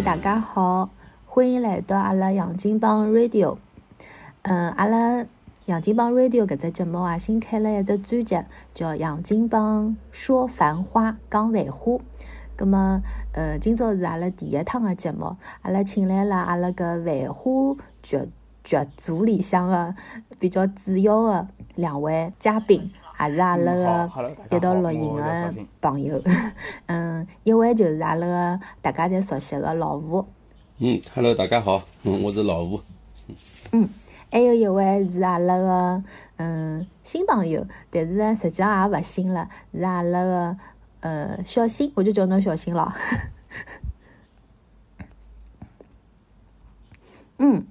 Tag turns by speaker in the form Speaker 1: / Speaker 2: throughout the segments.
Speaker 1: 大家好，欢迎来到阿拉杨金帮 Radio。嗯，阿拉杨金帮 Radio 搿只节目啊，新开了一只专辑，叫《杨金帮说繁花讲繁花》。葛么，呃，今朝是阿拉第一趟个节目，阿拉请来了阿拉搿繁花剧剧组里向个比较主要个两位嘉宾，也是阿拉个一道录音个朋友。嗯，一位就是阿拉个大家侪熟悉个老吴。
Speaker 2: 嗯，Hello，大家好，嗯，我是老吴。
Speaker 1: 嗯，还有一位是阿拉个嗯新朋友，但是呢，实际上也勿新了，是阿拉个呃小新，我就叫侬小新了。嗯，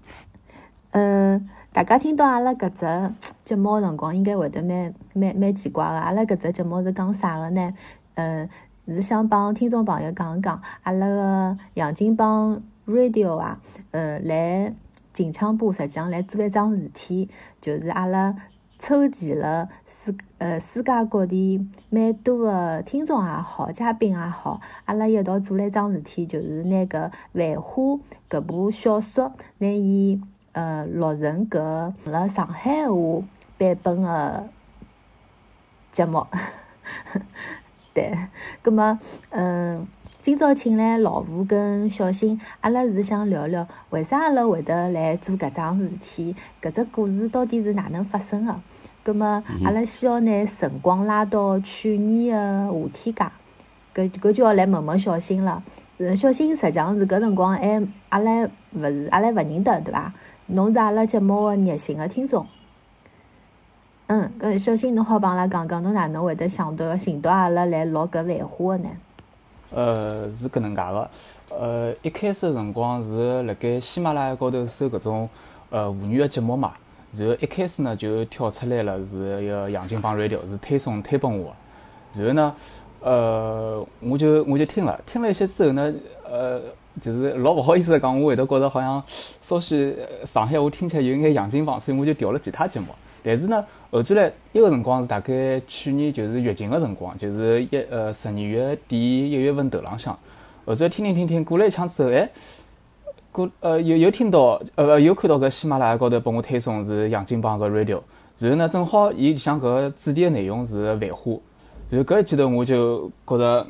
Speaker 1: 嗯，大家听到阿拉搿只 节目辰光，应该会得蛮蛮蛮奇怪个。阿拉搿只节目是讲啥个呢？嗯，是想帮听众朋友讲一讲，阿拉个杨金帮 Radio 啊，呃，来近腔部实际上来做一桩事体，就是阿拉凑齐了世呃世界各地蛮多个听众也好，嘉宾也好，阿拉一道做了一桩事体，就是拿搿《繁花》搿部小说，拿伊呃录成搿辣上海话版本个节目。对，葛末嗯，今朝请来老吴跟小新，阿拉是想聊聊为啥阿拉会得来做搿桩事体，搿只故事到底是哪能发生个？葛末阿拉需要拿辰光拉到去年个夏天介，搿搿就要来问问小新了。呃，小新实际上是搿辰光还阿拉勿是阿拉勿认得对伐？侬是阿拉节目个热心个听众。嗯，搿小新侬好帮阿拉讲讲，侬哪能会得想到寻到阿拉来录搿繁花个呢？
Speaker 3: 呃，是搿能介个，呃，一开始辰光是辣盖喜马拉雅高头搜搿种呃妇女个节目嘛，然后一开始呢就跳出来了是一个杨金帮 radio，是推送推拨我，然后呢，呃，我就我就听了，听了一些之后呢，呃，就是老勿好意思讲，我会得觉着好像稍许上海话听起来有眼洋泾浜，所以我就调了其他节目。但是呢，后头来一个辰光是大概去年就是疫情个辰光，就是一呃十二月底一月份头浪向，后头听听听听过了一枪之后，哎，过呃又又听到呃又看到搿喜马拉雅高头拨我推送是杨金帮个 radio，然后呢正好伊里向搿主题个内容是繁花，然后搿一记头我就觉着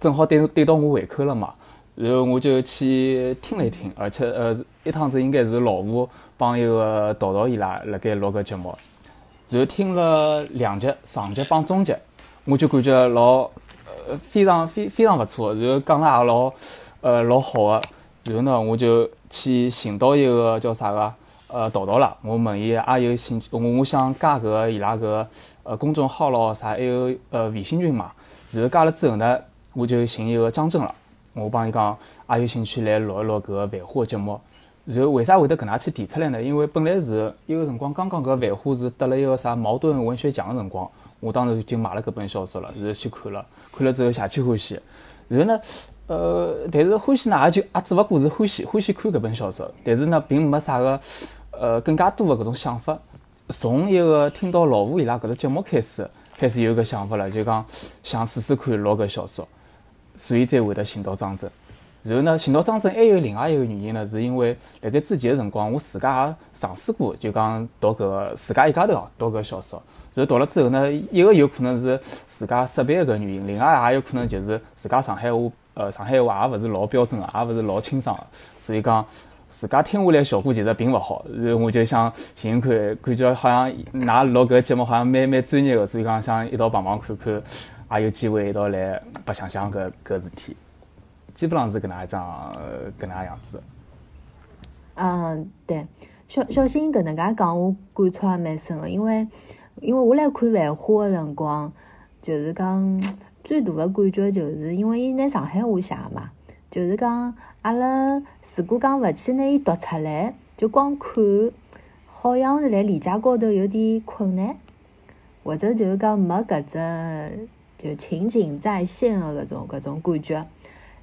Speaker 3: 正好对对到我胃口了嘛，然后我就去听了一听，而且呃一趟子应该是老吴。帮一个导导伊拉辣盖录个节目，然后听了两集，上集帮中集，我就感觉老呃非常非非常勿错，然后讲了也老呃老好个，然后呢我就去寻到一个叫啥个呃导导了，我问伊也有兴趣，我我想加搿个伊拉搿呃公众号咯啥，还有呃微信群嘛，然后加了之后呢，我就寻一个张震了，我帮伊讲也有兴趣来录一录搿个繁花节目。然后为啥会得搿能介去提出来呢？因为本来是一个辰光刚刚搿繁花是得了一个啥茅盾文学奖个辰光，我当时就买了搿本小说了，然后去看了，看了之后邪气欢喜。然后呢，呃，但是欢喜呢也就也只勿过是欢喜，欢喜看搿本小说，但是呢并没啥个呃更加多的搿种想法。从一个听到老吴伊拉搿只节目开始，开始有搿想法了，就讲想试试看录搿小说，所以才会得寻到张震。然后呢，寻到张震还有另外一个原因呢，是因为辣盖之前个辰光，我自家也尝试过，就讲读搿自家一家头哦，读搿小说。然后读了之后呢，一个有可能是自家设备个原因，另外也有可能就是自家上海话，呃，上海话也勿是老标准个，也勿是老清爽个，所以讲自家听下来效果其实并勿好。然后我就想寻看，感觉好像㑚录搿节目好像蛮蛮专业个，所以讲想一道帮忙看看，也有机会一道来白相相搿搿事体。基本上是搿能一张搿能样子。
Speaker 1: 嗯，对，小小新搿能介讲，我感触也蛮深个，因为因为我来看繁花个辰光，就是讲最大的感觉，就是因为伊拿上海话写嘛，就是讲阿拉如果讲勿去拿伊读出来，就光看，好像是辣理解高头有点困难，或者就是讲没搿只就情景再现个搿种搿种感觉。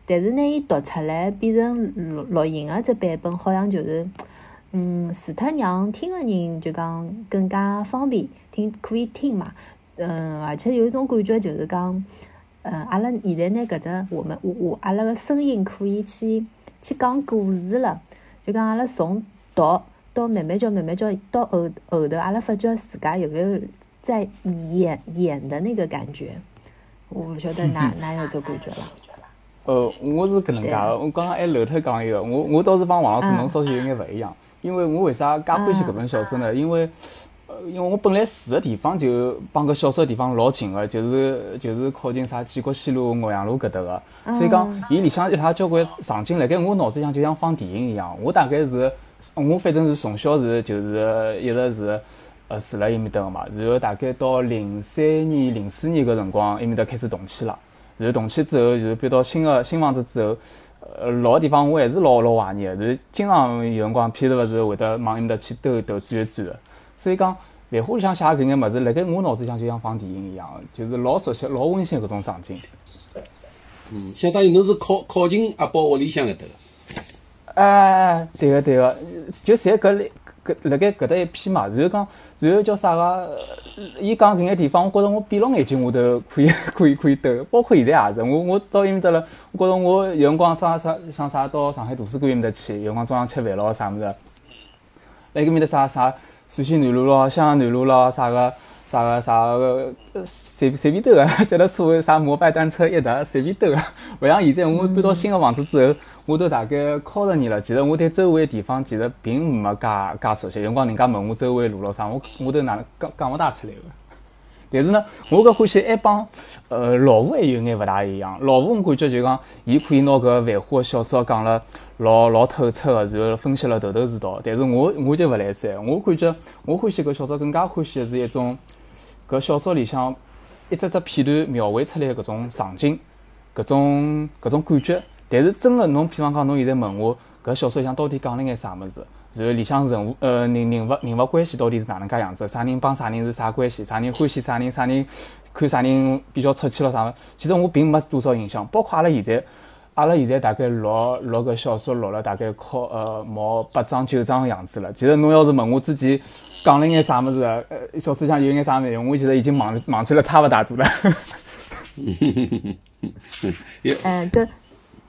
Speaker 1: 但是呢伊读出来变成录录音个只版本，好像就是，嗯，除脱让听个人就讲更加方便听，可以听嘛，嗯，而且有一种感觉就是讲，嗯，阿拉现在拿搿只我们我我阿拉个声音可以去去讲故事了，就讲阿拉从读到慢慢叫慢慢叫到后后头，阿拉发觉自家有没有在演演的那个感觉？我勿晓得哪哪有这感觉了。
Speaker 3: 呃，我是搿能介个，我刚刚还漏脱讲一个，我我倒是帮王老师侬稍许有眼勿一样，因为我为啥介欢喜搿本小说呢？因为呃，因为我本来住个地方就帮搿小说地方老近个，就是就是靠近啥建国西路、岳阳路搿搭个，所以讲伊里向一下交关场景辣盖我脑子里向就像放电影一样。我大概是，我反正是从小是就是一直是呃住辣埃面搭个嘛，然后大概到零三年、零四年搿辰光，埃面搭开始动迁了。然后动迁之后，就是搬到新个新房子之后，呃，老个地方我还是老老怀念个。然后经常有辰光，譬如勿是会得往埃面搭去兜一兜、转一转个。所以讲，漫画里向写搿眼物事，辣盖我脑子里向就像放电影一样，就是老熟悉、老温馨搿种场景。
Speaker 2: 嗯，相当于侬是靠靠近阿宝屋里向搿搭个。
Speaker 3: 哎，对个对个，就侪搿里搿辣盖搿搭一批嘛。然后讲，然后叫啥个？伊讲搿眼地方，我觉着我闭牢眼睛我都可以 可以可以兜，包括现在也是。我我到伊面搭了，我觉着我有辰光啥啥像啥到上海图书馆埃面搭去，有辰光中浪吃饭咯啥物事，辣搿面搭啥啥陕西南路咯、襄阳南路咯啥个啥个啥个随随便兜个，脚踏车啥摩拜单车一踏随便兜个。勿像现在我搬到新个房子之后，我都大概靠十年了。其实我对周围地方其实并没介介熟悉。有辰光人家问我周围路咯啥，我我都哪能讲讲勿大出来个。但是呢，我搿欢喜还帮呃老吴还有眼勿大一样。老吴我感觉就讲，伊可以拿搿繁花个小说讲了老老透彻个，然后分析了头头是道。但是我我就勿来三，我感觉我欢喜搿小说更加欢喜个是一种搿小说里向一只只片段描绘出来搿种场景，搿种搿种感觉。但是真个侬，比方讲侬现在问我搿小说里向到底讲了眼啥物事？然后里向人物呃人人物人物关系到底是哪能介样子？啥人帮啥人是啥关系？啥人欢喜啥人？啥人看啥人比较出气了？啥物？其实我并没多少印象。包括阿拉现在，阿拉现在大概录录搿小说录了大概靠呃毛八章九章个样子了。其实侬要是问我之前讲了眼啥物事，呃小说里向有眼啥内容，我其实已经忘忘记了差勿大多了。
Speaker 1: 嗯，搿。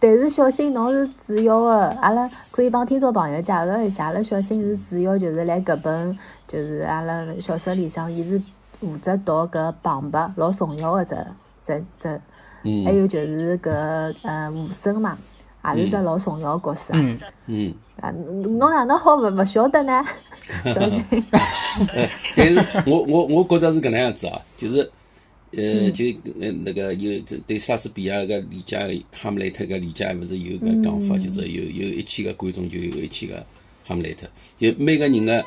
Speaker 1: 但是小新侬是主要的，阿拉可以帮听众朋友介绍一下，阿拉小新是主要就是来搿本就是阿拉小说里向，伊是负责读搿旁白老重要的只只只，还有就是搿呃吴声嘛，也是只老重要个角色。
Speaker 2: 嗯嗯。
Speaker 1: 啊，侬哪能好勿勿晓得呢？小新。
Speaker 2: 但是我我我觉着是搿能样子啊，就是。呃，就呃那个有对莎士比亚个理解，哈姆雷特个理解，勿是有个讲法，就是有有一千个观众就有一千个哈姆雷特，就每个人个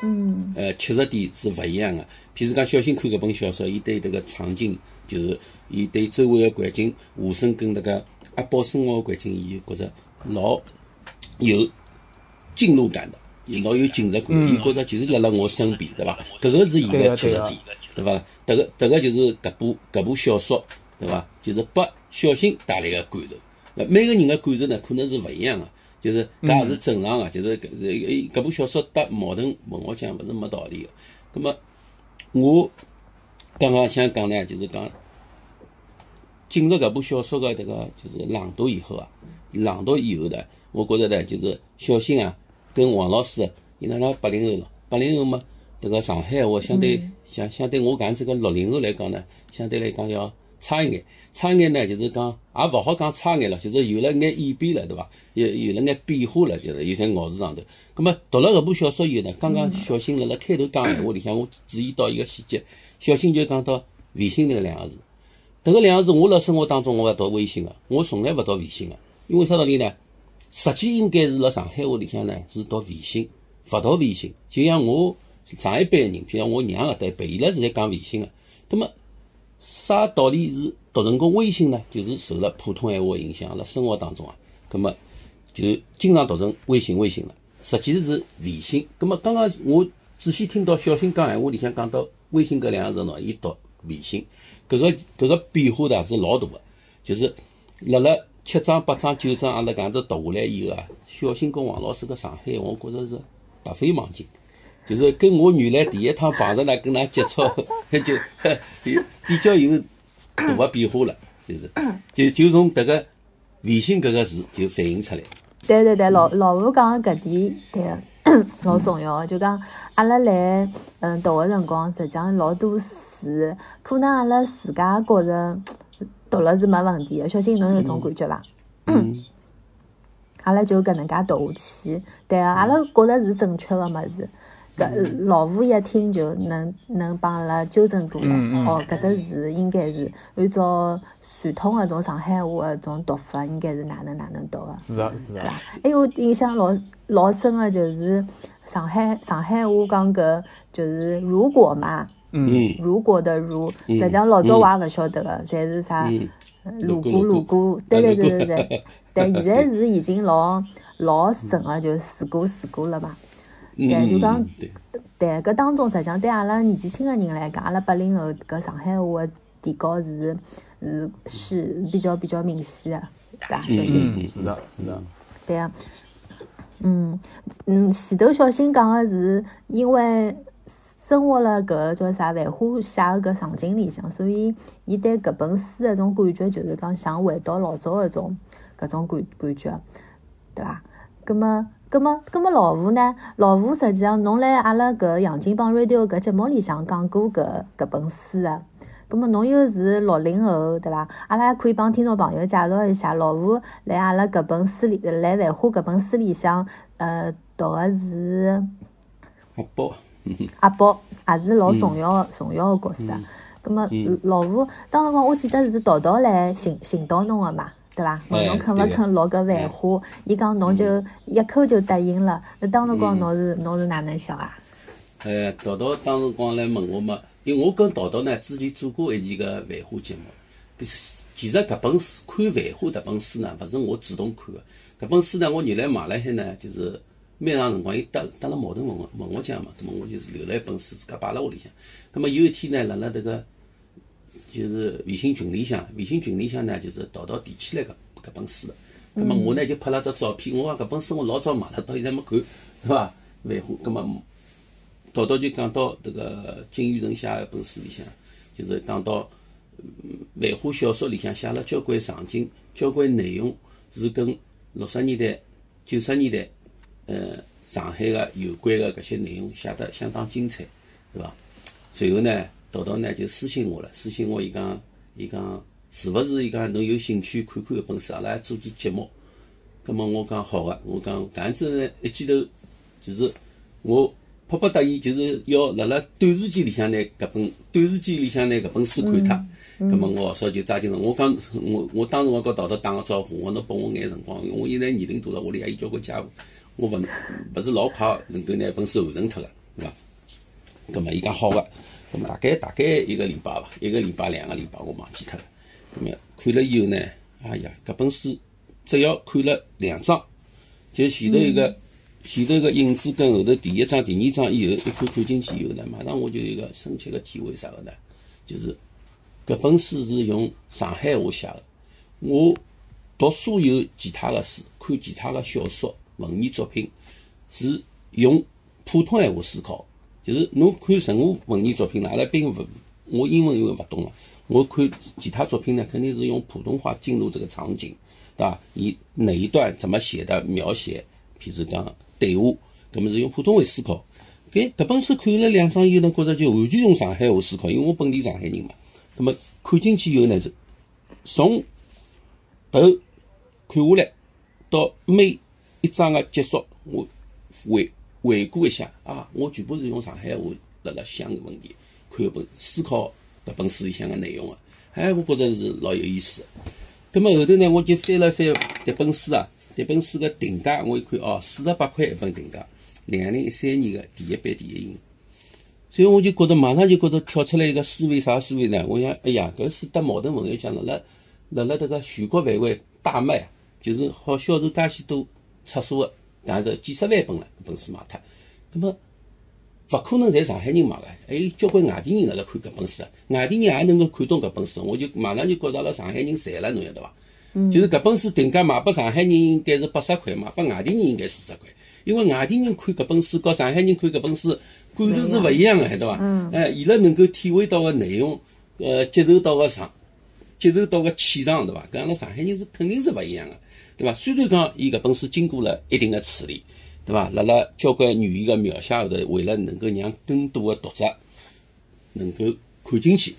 Speaker 2: 呃切入点是勿一样个。譬如讲，小新看搿本小说，伊对迭个场景，就是伊对周围个环境，吴声跟迭个阿宝生活个环境，伊就觉着老有进入感的。老有进入感，伊觉着就是辣辣我身边，对伐？搿个是伊个切入点，对伐？迭个迭个就是搿部搿部小说，对伐？就是拨小新带来个感受。那每个人的感受呢，可能是勿一样个，就是搿也是正常个，就是搿是搿部小说搭矛盾文学奖勿是没道理个。葛末我刚刚想讲呢，就是讲进入搿部小说个迭个就是朗读以后啊，朗读以后呢，我觉着呢，就是小新啊。跟王老师，伊拉那八零后了，八零后嘛，迭个上海话相对相相对我讲这个六零后来讲呢，相对来讲要差一眼，差一眼呢就是讲也勿好讲差眼了，就是有了眼演变了，对伐？有有了眼变化了，就是有在咬字上头。葛末读了搿部小说以后呢，刚刚小新辣辣开头讲闲话里向，我注意到一个细节，小新就讲到微信个两个字，迭个两个字我辣生活当中我勿读微信个，我从来勿读微信个，因为啥道理呢？实际应该是辣上海话里向呢，是读微信，勿读微信。就像我上一辈人，譬如我娘搿代辈，伊拉是在讲微信个。葛末啥道理是读成个微信呢？就是受了普通闲话影响，辣生活当中啊，葛末就经常读成微信微信了。实际是微信。葛末刚刚我仔细听到小新讲闲话里向讲到微信搿两个字喏，伊读微信，搿个搿个变化呢是老大个，就是辣辣。七章八章九章，阿拉搿样子读下来以后啊，小新跟王老师个上海，我觉着是突飞猛进，就是跟我原来第一趟碰着呢，跟㑚接触，就比较有大个变化了。就是就就从迭个微信搿个字就反映出来。
Speaker 1: 对对对，老老吴讲的搿点对，老重要。就讲阿拉来嗯读个辰光，实际上老多词，可能阿拉自家觉着读了是没问题的。小新侬有种感觉伐？
Speaker 2: 嗯，
Speaker 1: 阿拉就搿能介读下去，对个，阿拉觉着是正确个物事。搿老吴一听就能能帮阿拉纠正过来。哦，搿只字应该是按照传统个种上海话个种读法，应该是哪能哪能读个。
Speaker 3: 是啊是啊，
Speaker 1: 还有印象老老深个就是上海上海话讲搿就是如果嘛，
Speaker 2: 嗯。
Speaker 1: 如果的如，实际上老早我也勿晓得个，侪是啥
Speaker 2: 嗯，
Speaker 1: 如果如果，对对对对对，但现在是已经老老顺个，就如果如果了嘛。
Speaker 2: 嗯。
Speaker 1: 对就讲
Speaker 2: 嗯对，
Speaker 1: 搿当中实际上对阿拉年纪轻个人来讲，阿拉八零后搿上海话个提高是是是比较比较明显个，对伐？小新。
Speaker 3: 嗯，是的是的，
Speaker 1: 对啊，嗯嗯，前头小新讲个是因为生活了搿个叫啥繁花写个搿场景里向，所以伊对搿本书个种感觉就是讲想回到老早搿种搿种感感觉，对伐？葛么葛么葛么老吴呢？老吴实际上侬辣阿拉搿杨金帮 radio 搿节目里向讲过搿搿本书个。咁么侬又是六零后，对伐？阿拉还可以帮听众朋友介绍一下，老吴来阿拉搿本书里，来《繁花》搿本书里向，呃，读个是
Speaker 2: 阿宝，
Speaker 1: 阿宝，也是老重要个重要个角色。咁么老吴当辰光，我记得是淘淘来寻寻到侬个嘛，对伐？问侬
Speaker 2: 哎
Speaker 1: 肯勿肯落搿《繁花》，伊讲侬就一口就答应了。那当辰光侬是侬是哪能想啊？
Speaker 2: 呃，淘淘当辰光来问我嘛，因为我跟淘淘呢之前做过一期个《繁花》节目，其实搿本书看《繁花》搿本书呢，勿是我主动看个，搿本书呢，我原来买辣海呢，就是蛮长辰光，伊得得了茅盾文学文学奖嘛，葛末我就是留了一本书自家摆辣屋里向，葛末有一天呢，辣辣迭个就是微信群里向，微信群里向呢，就是淘淘提起来搿搿本书的，葛末我呢就拍了只照片，我讲搿本书我老早买了，到现在没看，对伐？《繁花》葛末。淘淘就讲到迭个金宇澄写一本书里向，就是讲到嗯繁花小说里向写了交关场景、交关内容是跟六十年代、九十年代，呃，上海个有关个搿些内容写得相当精彩，对伐？随后呢，陶陶呢就私信我了，私信我伊讲，伊讲是勿是伊讲侬有兴趣看看搿本书，阿拉还做期节目。葛末我讲好个，我讲搿样子呢，一记头就是我迫不得已，就是要辣辣短时间里向拿搿本短时间里向拿搿本书看脱。葛末我少就抓紧了。我讲我我当时我跟陶陶打个招呼，我侬拨我眼辰光，因为我现在年龄大了，屋里还有交关家务，我勿勿是老快能够拿本书完成脱个，对伐？葛末伊讲好个，葛末大概大概一个礼拜伐，一个礼拜两个礼拜我忘记脱了。葛末看了以后呢，哎呀，搿本书只要看了两章，就前头一个、前头个影子跟后头第一章、第二章以后，一看看进去以后呢，马上我就有一个深切个体会，啥个呢？就是搿本书是用上海话写个。我读所有其他个书，看其他个小说、文艺作品，是用普通闲话思考。就是侬看任何文艺作品呢，阿拉并勿，我英文因为勿懂啊，我看其他作品呢，肯定是用普通话进入这个场景，对伐？以哪一段怎么写的描写，譬如讲对话，搿么是用普通话思考。搿搿本书看了两章以后呢，觉着就完全用上海话思考，因为我本地上海人嘛。葛么看进去以后呢，是从头看下来到每一章个结束，我回回顾一下啊，我全部是用上海话辣辣想个问题，看搿本思考搿本书里向个内容个，哎，我觉着是老有意思。葛么后头呢，我就翻了翻迭本书啊，迭本书个定价我一看哦，四十八块一本定价，两零一三年个第一版第一印。所以我就觉得马上就觉得跳出来一个思维，啥思维呢？我想，哎呀，搿书得茅盾文学奖辣辣辣辣迭个全国范围大卖，就是好销售介许多册数个，但是几十万本了，搿本书卖脱。葛么勿可能侪上海人买个，还有交关外地人辣辣看搿本书啊，外地人也能够看懂搿本书，我就马上就觉着阿拉上海人赚了，侬晓得伐？就是搿本书定价卖拨上海人应该是八十块，卖拨外地人应该四十块。因为外地人看搿本书，和上海人看搿本书感受是勿一样个，晓得伐？嗯。哎，伊拉能够体会到个内容，呃，接受到个场接受到个气场，对伐？跟阿拉上海人是肯定是勿一样个，对伐？虽然讲伊搿本书经过了一定的处理，对伐？辣辣交关语言个描写后头，为了能够让更多的读者能够看进去，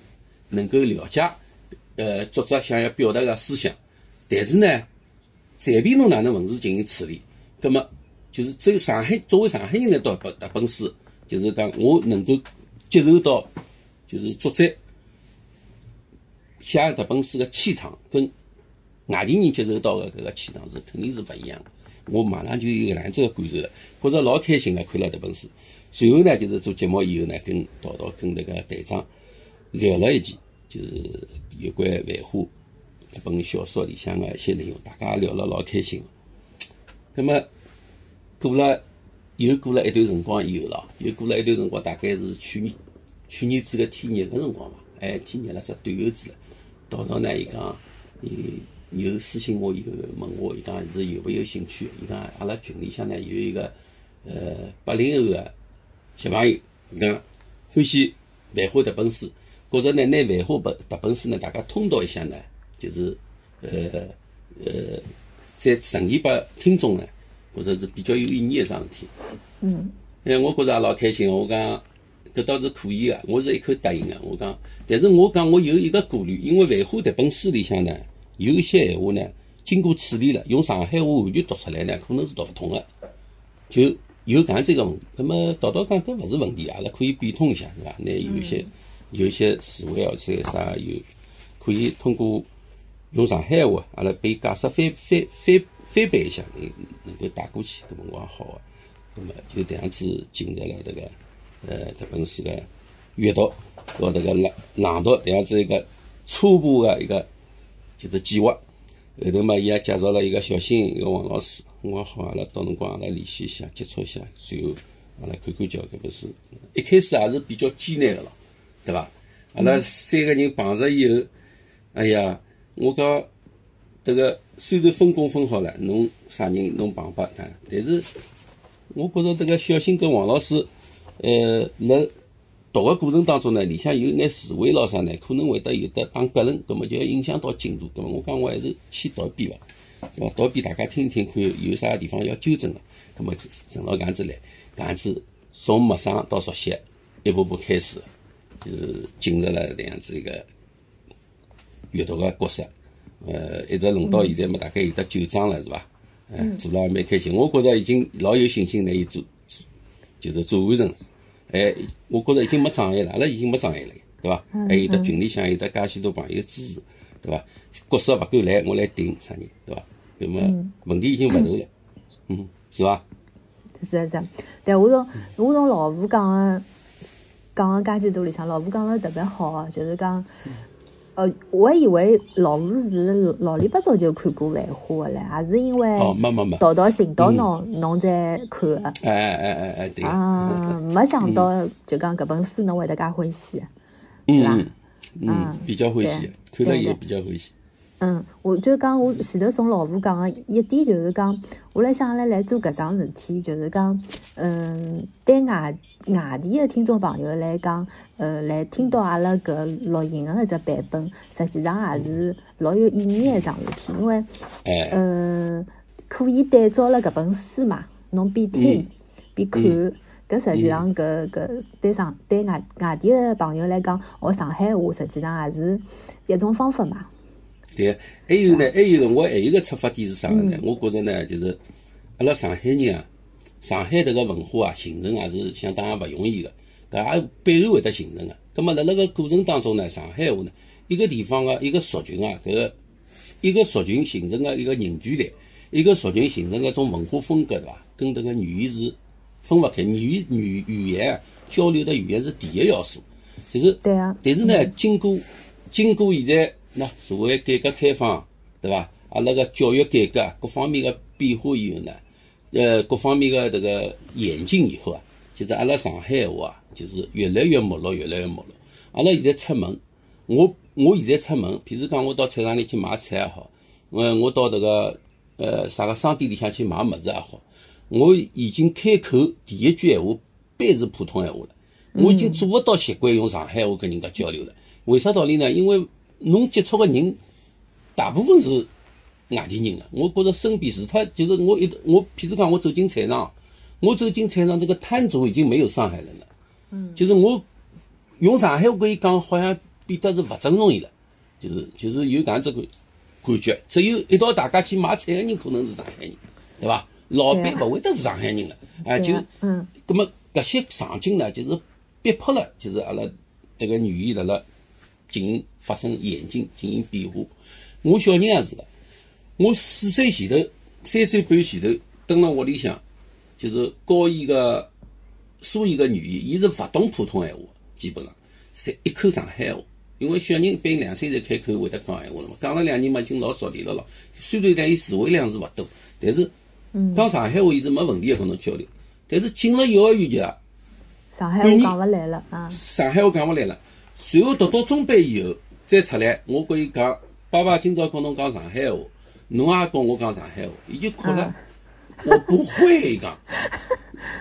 Speaker 2: 能够了解，呃，作者想要表达个思想，但是呢，随便侬哪能文字进行处理，葛么就是只有上海作为上海人来读本搿本书，就是讲我能够接受到，就是作者写搿本书个气场，跟外地人接受到个搿个气场是肯定是勿一样的。我马上就有搿样子个感受了，觉着老开心个看了迭本书。随后呢，就是做节目以后呢，跟陶陶跟那个队长聊了一记，就是有关《繁花》搿本小说里向个一些内容，大家聊了老开心。葛么过了又过了一段辰光以后咯，又过了一段辰光，大概是去年去年子个天热个辰光伐，哎，天热了只短袖子了。陶陶呢，伊讲伊有私信我以后问我，伊讲是有勿有兴趣？伊讲阿拉群里向呢有一个呃八零后个小朋友，伊讲欢喜《繁花》迭本书，觉着呢拿《繁花》本迭本书呢，大家通读一下呢，就是呃呃，再呈现拨听众呢，觉着是比较有意义个桩事体。
Speaker 1: 嗯，
Speaker 2: 哎，我觉着也老开心个，我讲搿倒是可以个，我是一口答应个。我讲，但是我讲我有一个顾虑，因为《繁花》迭本书里向呢，有一些闲话呢，经过处理了，用上海话完全读出来呢，可能是读勿通的，就有搿样子一个问题。那么道道讲搿勿是问题，阿拉可以变通一下，对伐？那有一些有一些词汇或者啥有，可以通过用上海话，阿拉被解释翻翻翻翻版一下，能能够带过去，搿么我也好个。那么就这样子进入了这个呃这本书的阅读和这个朗朗读这样子一个初步的一个就是计划。后头嘛，伊也介绍了一个小新，一个王老师。我讲好，阿拉到辰光阿拉联系一下，接触一下，随后阿拉看看叫搿本书。一开始也是比较艰难个咯，对伐？阿拉三个人碰着以后，哎呀，我讲迭个虽然分工分好了，侬啥人侬碰拨他，但是我觉着迭个小新跟王老师，呃，辣读个过程当中呢，里向有眼词汇咾啥呢，可能会得有得打隔楞，葛末就要影响到进度。葛末我讲我还是先读一遍伐，对伐？读一遍大家听一听，看有啥地方要纠正个。葛末顺牢搿样子来，搿样子从陌生到熟悉，一步步开始，就是进入了这样子一个阅读个角色。呃，一直弄到现在嘛，大概有得九章了，是伐？嗯，做了也蛮开心。我觉着已经老有信心拿伊做，做就是做完成了。哎，我觉着已经没障碍了，阿拉已经没障碍了，对伐？还有得群里向有得介许多朋友支持，对伐？角色勿够来，我来顶啥人，对伐？那么问题已经勿大了，嗯，是伐？
Speaker 1: 是是是，但我从我从老吴讲个讲个介许多里向，老吴讲了特别好个，就是讲，呃，我以为老吴是老里八早就看过《繁花》的嘞，也是因为
Speaker 2: 哦，没没没，
Speaker 1: 道道寻到侬，侬才看的。
Speaker 2: 哎哎哎哎哎，对，
Speaker 1: 啊，没想到就讲搿本书侬会得介欢喜，
Speaker 2: 对
Speaker 1: 伐
Speaker 2: 嗯嗯，比较欢喜，看了也比较欢喜。
Speaker 1: 嗯，我就讲我前头从老婆讲个一点就是讲，我来想来来做搿桩事体，就是讲，嗯，对外外地个听众朋友来讲，呃，来听到阿拉搿录音个搿只版本，实际上也是老有意义个一桩事体，因为，
Speaker 2: 哎，
Speaker 1: 嗯，可以对照了搿本书嘛，侬边听边看。搿实际上，搿搿对上对外外地个朋友来讲，学上海话实际上也是一种方法嘛。
Speaker 2: 对，还有呢，还有个我还有个出发点是啥个呢？我觉着呢，就是阿拉上海人啊，上海迭个文化啊，形成也是相当也勿容易个，搿也必然会得形成个。葛末辣辣个过程当中呢，上海话呢，一个地方个一个族群啊，搿个一个族群形成个一个凝聚力，一个族群形成个一种文化风格，对伐？跟迭个语言是分勿开，语言语语言啊，交流的语言是第一要素，就是。
Speaker 1: 对啊。
Speaker 2: 但是呢，经过经过现在那社会改革开放，对伐？阿拉个教育改革各方面个变化以后呢，呃，各方面个迭个演进以后啊，就是阿拉上海话啊，就是越来越没落，越来越没落。阿拉现在出门，我我现在出门，譬如讲我到菜场里去买菜也好，呃，我到迭个呃啥个商店里向去买物事也好，我已经开口第一句闲话必是普通闲话了。我已经做勿到习惯用上海话跟人家交流了。为啥道理呢？因为侬接触个人大部分是外地人了。我觉着身边除脱就是我一我，譬如讲我走进菜场，我走进菜场这个摊主已经没有上海人了。嗯，就是我用上海话可以讲，好像变得是勿尊重伊了。就是就是有搿样子个感觉，只有一道大家去买菜个人可能是上海人，对伐？老板勿会得是上海人了，啊，就，
Speaker 1: 嗯，
Speaker 2: 葛么搿些场景呢，就是逼迫了，就是阿拉迭个语言辣辣进行发生演进，进行变化。我小人也是个，我四岁前头，三岁半前头，蹲辣屋里向，就是教伊个所有个语言，伊是勿懂普通闲话，基本上，侪一口上海话。因为小人一般两岁才开口会得讲闲话了嘛，讲了两年嘛，已经老熟练了咯。虽然讲伊词汇量是勿多，但是讲上海话伊是没问题个，跟侬交流。但是进了幼儿园就，
Speaker 1: 上海话讲勿来了啊。
Speaker 2: 上海话讲勿来了。随后读到中班以后再出来，我跟伊讲，爸爸今朝跟侬讲上海话，侬也跟我讲上海话，伊就哭了。我不会讲，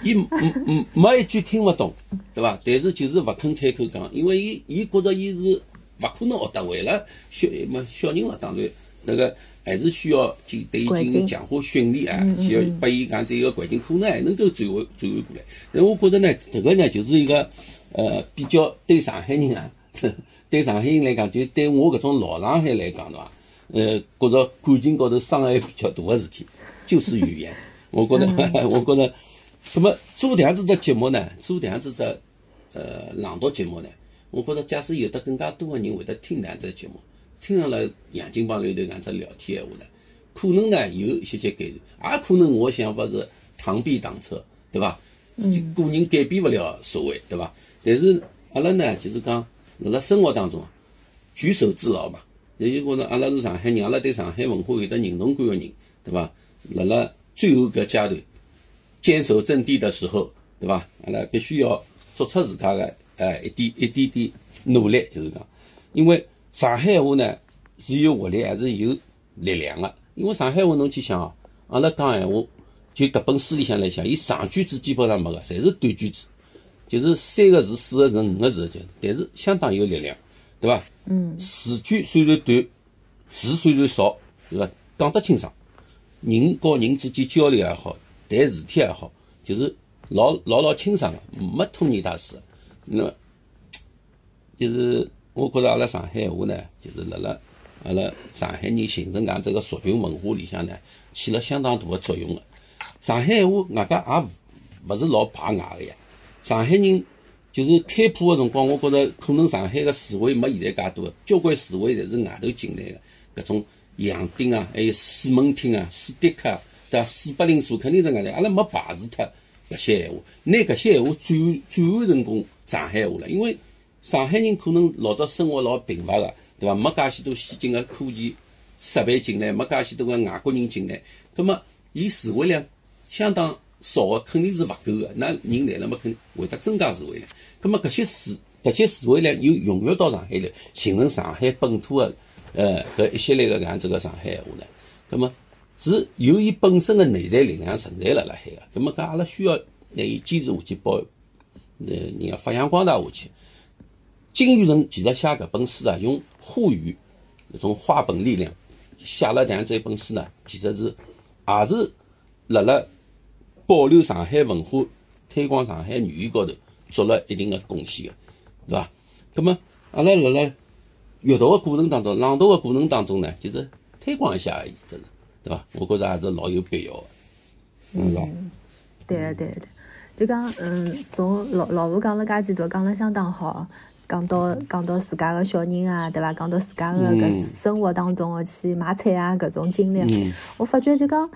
Speaker 2: 伊嗯嗯没一句听勿懂，对伐？但是就是勿肯开口讲，因为伊伊觉着伊是勿可能学得会了。小么小人了，当然那个还是需要进对伊进行强化训练啊，需要拨伊讲这一个环境，可能还能够转换转换过来。但我觉着呢，迭个呢就是一个呃比较对上海人啊，对上海人来讲，就对我搿种老上海来讲，对伐？呃，觉着感情高头伤害比较大个事体，就是语言。我觉得，我觉得，那么做这样子的节目呢，做这样子的呃朗读节目呢，我觉着假使有的更加多的人会得听这样子节目，听上了杨金帮里头这样子聊天闲话呢，可能呢有一些些改善，也可能我想法是螳臂挡车，对吧？个人改变不了社会，对伐？但是阿拉呢，就是讲辣辣生活当中举手之劳嘛，也就觉着阿拉是上海人，阿拉对上海文化有得认同感的人，对吧？辣辣。最后搿阶段，坚守阵地的时候，对伐？阿拉必须要做出自家的呃一点一点点努力，就是讲，因为上海话呢是有活力还是有力量的。因为上海话侬去想哦，阿拉讲闲话，就搿本书里向来讲，伊长句子基本上没个，侪是短句子，就是三个字、四个字、五个字就，但是相当有力量，对伐？
Speaker 1: 嗯。
Speaker 2: 字句虽然短，字虽然少，对伐？讲得清爽。人和人之间交流也好，谈事体也好，就是老老老清爽个，没拖泥带水。那么，就是我觉着阿拉上海话呢，就是辣辣阿拉上海人形成讲这个族群文化里向呢，起了相当大个作用个。上海话外加也勿是老排外个呀。上海人就是开铺个辰光，我觉着可能上海个词汇没现在介多，交关词汇侪是外头进来个搿种。洋丁啊，还有水门汀啊，四迪克对伐？史柏林书肯定是搿能，阿拉没排除脱搿些闲话，拿搿些闲话转转换成功上海话了。因为上海人可能老早生活老贫乏个，对伐？没介许多先进个科技设备进来，没介许多个外国人进来，葛末伊词汇量相当少个，肯定是勿够个。那人来了嘛，肯定会得增加词汇量。葛末搿些词搿些词汇量又融入到上海来，形成上海本土个。呃，搿一系列个搿样子个上海话呢，葛末是由伊本身个内在力量存在辣辣海个，葛末搿阿拉需要拿伊坚持下去，保呃，人家发扬光大下去。金宇澄其实写搿本书啊，用沪语搿种话本力量写了这样子一本书呢，其实是也是辣辣保留上海文化、推广上海语言高头做了一定的贡献个，对伐？葛末阿拉辣辣。阅读的过程当中，朗读的过程当中呢，就是推广一下而已，只是，对伐？我觉着还是老有必要的。
Speaker 1: 嗯，对个对个，就讲，嗯，从老老吴讲了介几多，讲了相当好，讲到讲到自家个小人啊，对伐？讲到自家个搿生活当中个去买菜啊搿种经历，我发觉就讲，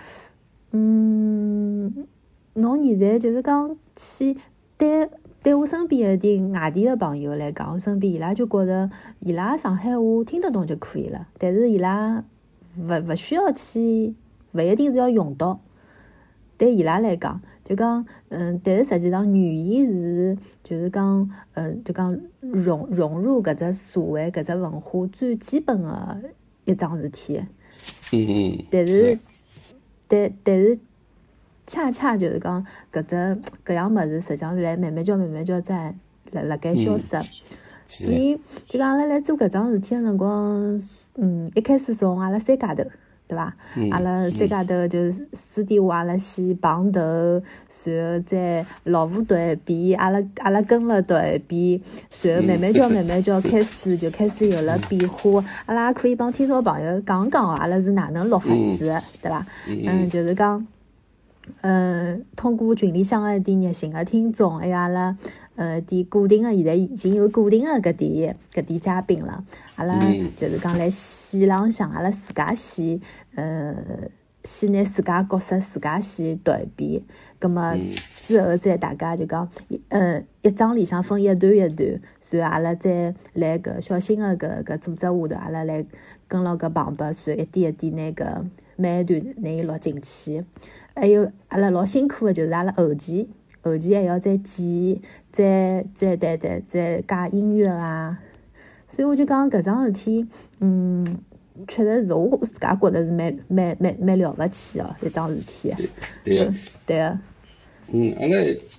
Speaker 1: 嗯，侬现在就是讲去对。对我身边一点外地的朋友来讲，我身边伊拉就觉着伊拉上海话听得懂就可以了，但是伊拉勿勿需要去，勿一定是要用到。对伊拉来讲，就讲，嗯，但是实际上语言是就是讲，嗯，就讲融融入搿只社会、搿只文化最基本的一桩事体。
Speaker 2: 嗯嗯。
Speaker 1: 但是，但但是。恰恰就是讲，搿只搿样物事，实际上是来慢慢叫、慢慢叫在辣辣盖消失。所以就讲阿拉辣做搿桩事体个辰光，嗯，一开始从阿拉三家头。对伐？阿拉三家头就是私底下阿拉先碰头，随后再老虎团一遍，阿拉阿拉跟了团一遍，随后慢慢叫慢慢叫开始就开始有了变化。阿拉也可以帮听众朋友讲讲哦，阿拉是哪能录法子的，对伐？嗯，就是讲。嗯，通过群里向个一点热心个听众，还有阿拉呃点固定个，现在已经有固定个搿点搿点嘉宾了。阿拉就是讲来戏浪向，阿拉自家先呃先拿自家角色自家先读一遍，葛末之后再大家就讲，嗯，一章里向分一段一段，然后阿拉再来搿小新个搿搿组织下头，阿拉来跟牢搿旁白，然后一点一点拿搿每一段拿伊录进去。还有阿拉老辛苦个，就是阿拉后期，后期还要再剪，再再对对再加音乐啊。所以我就讲搿桩事体，嗯，确实是我自家觉得是蛮蛮蛮蛮了勿起哦，一桩事体。
Speaker 2: 对对
Speaker 1: 对个。
Speaker 2: 嗯，阿拉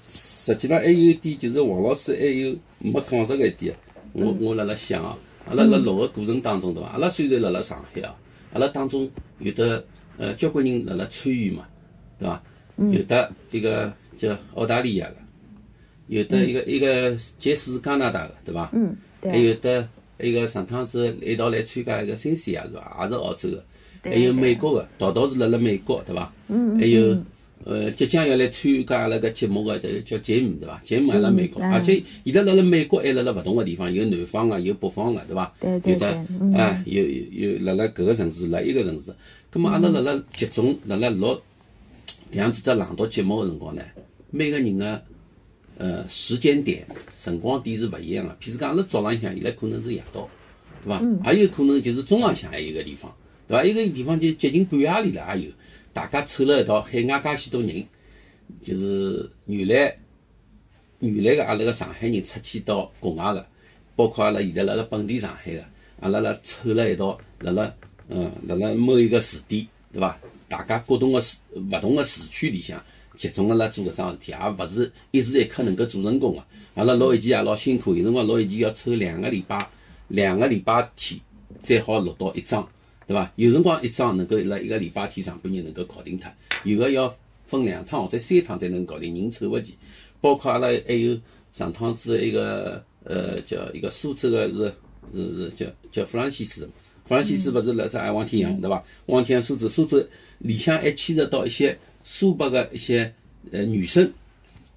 Speaker 2: 实际上还有一点，就是王老师还有没讲着个一点，我我辣辣想哦，阿拉辣录个过程当中，对伐？阿拉虽然辣辣上海哦，阿拉当中有的呃交关人辣辣参与嘛。对伐？有的一个叫澳大利亚个，有的一个一个杰斯加拿大个，对伐？
Speaker 1: 嗯，对。
Speaker 2: 还有的一个上趟子一道来参加一个新西亚是伐？也是澳洲个。还有美国个，道道是辣辣美国，对伐？
Speaker 1: 嗯
Speaker 2: 还有呃，即将要来参加阿拉个节目个，叫杰米，对伐？杰米也辣美国，而且伊拉辣辣美国还辣辣勿同个地方，有南方个，有北方个，对伐？
Speaker 1: 对对对。
Speaker 2: 啊，有有辣辣搿个城市，辣一个城市。葛末阿拉辣辣集中辣辣录。这样子在朗读节目个辰光呢，每个人个呃时间点、辰光点是勿一样个。譬如讲，阿拉早浪向，伊拉可能是夜到，对伐？也有可能就是中浪向还有一个地方，对伐？一个地方就接近半夜里了，也有。大家凑了一道，海外介许多人，就是原来原来个阿拉个上海人出去到国外个，包括阿拉现在辣辣本地上海个，阿拉辣凑了一道，辣辣嗯辣辣某一个时点，对伐？大家各同个时勿同个市区里向集中个辣做搿桩事体，也勿是一时一刻能够做成功个。阿拉录一期也老辛苦，有辰光录一期要抽两个礼拜，两个礼拜天才好录到一张，对伐？有辰光一张能够辣一个礼拜天上半日能够搞定脱，有个要分两趟或者三趟才能搞定，人凑勿齐。包括阿拉还有上趟子一个呃叫一个苏州个是是是叫叫弗朗西斯。弗朗西斯勿是辣啥王天阳对伐？王天阳苏州，苏州里向还牵涉到一些苏北个一些呃女生，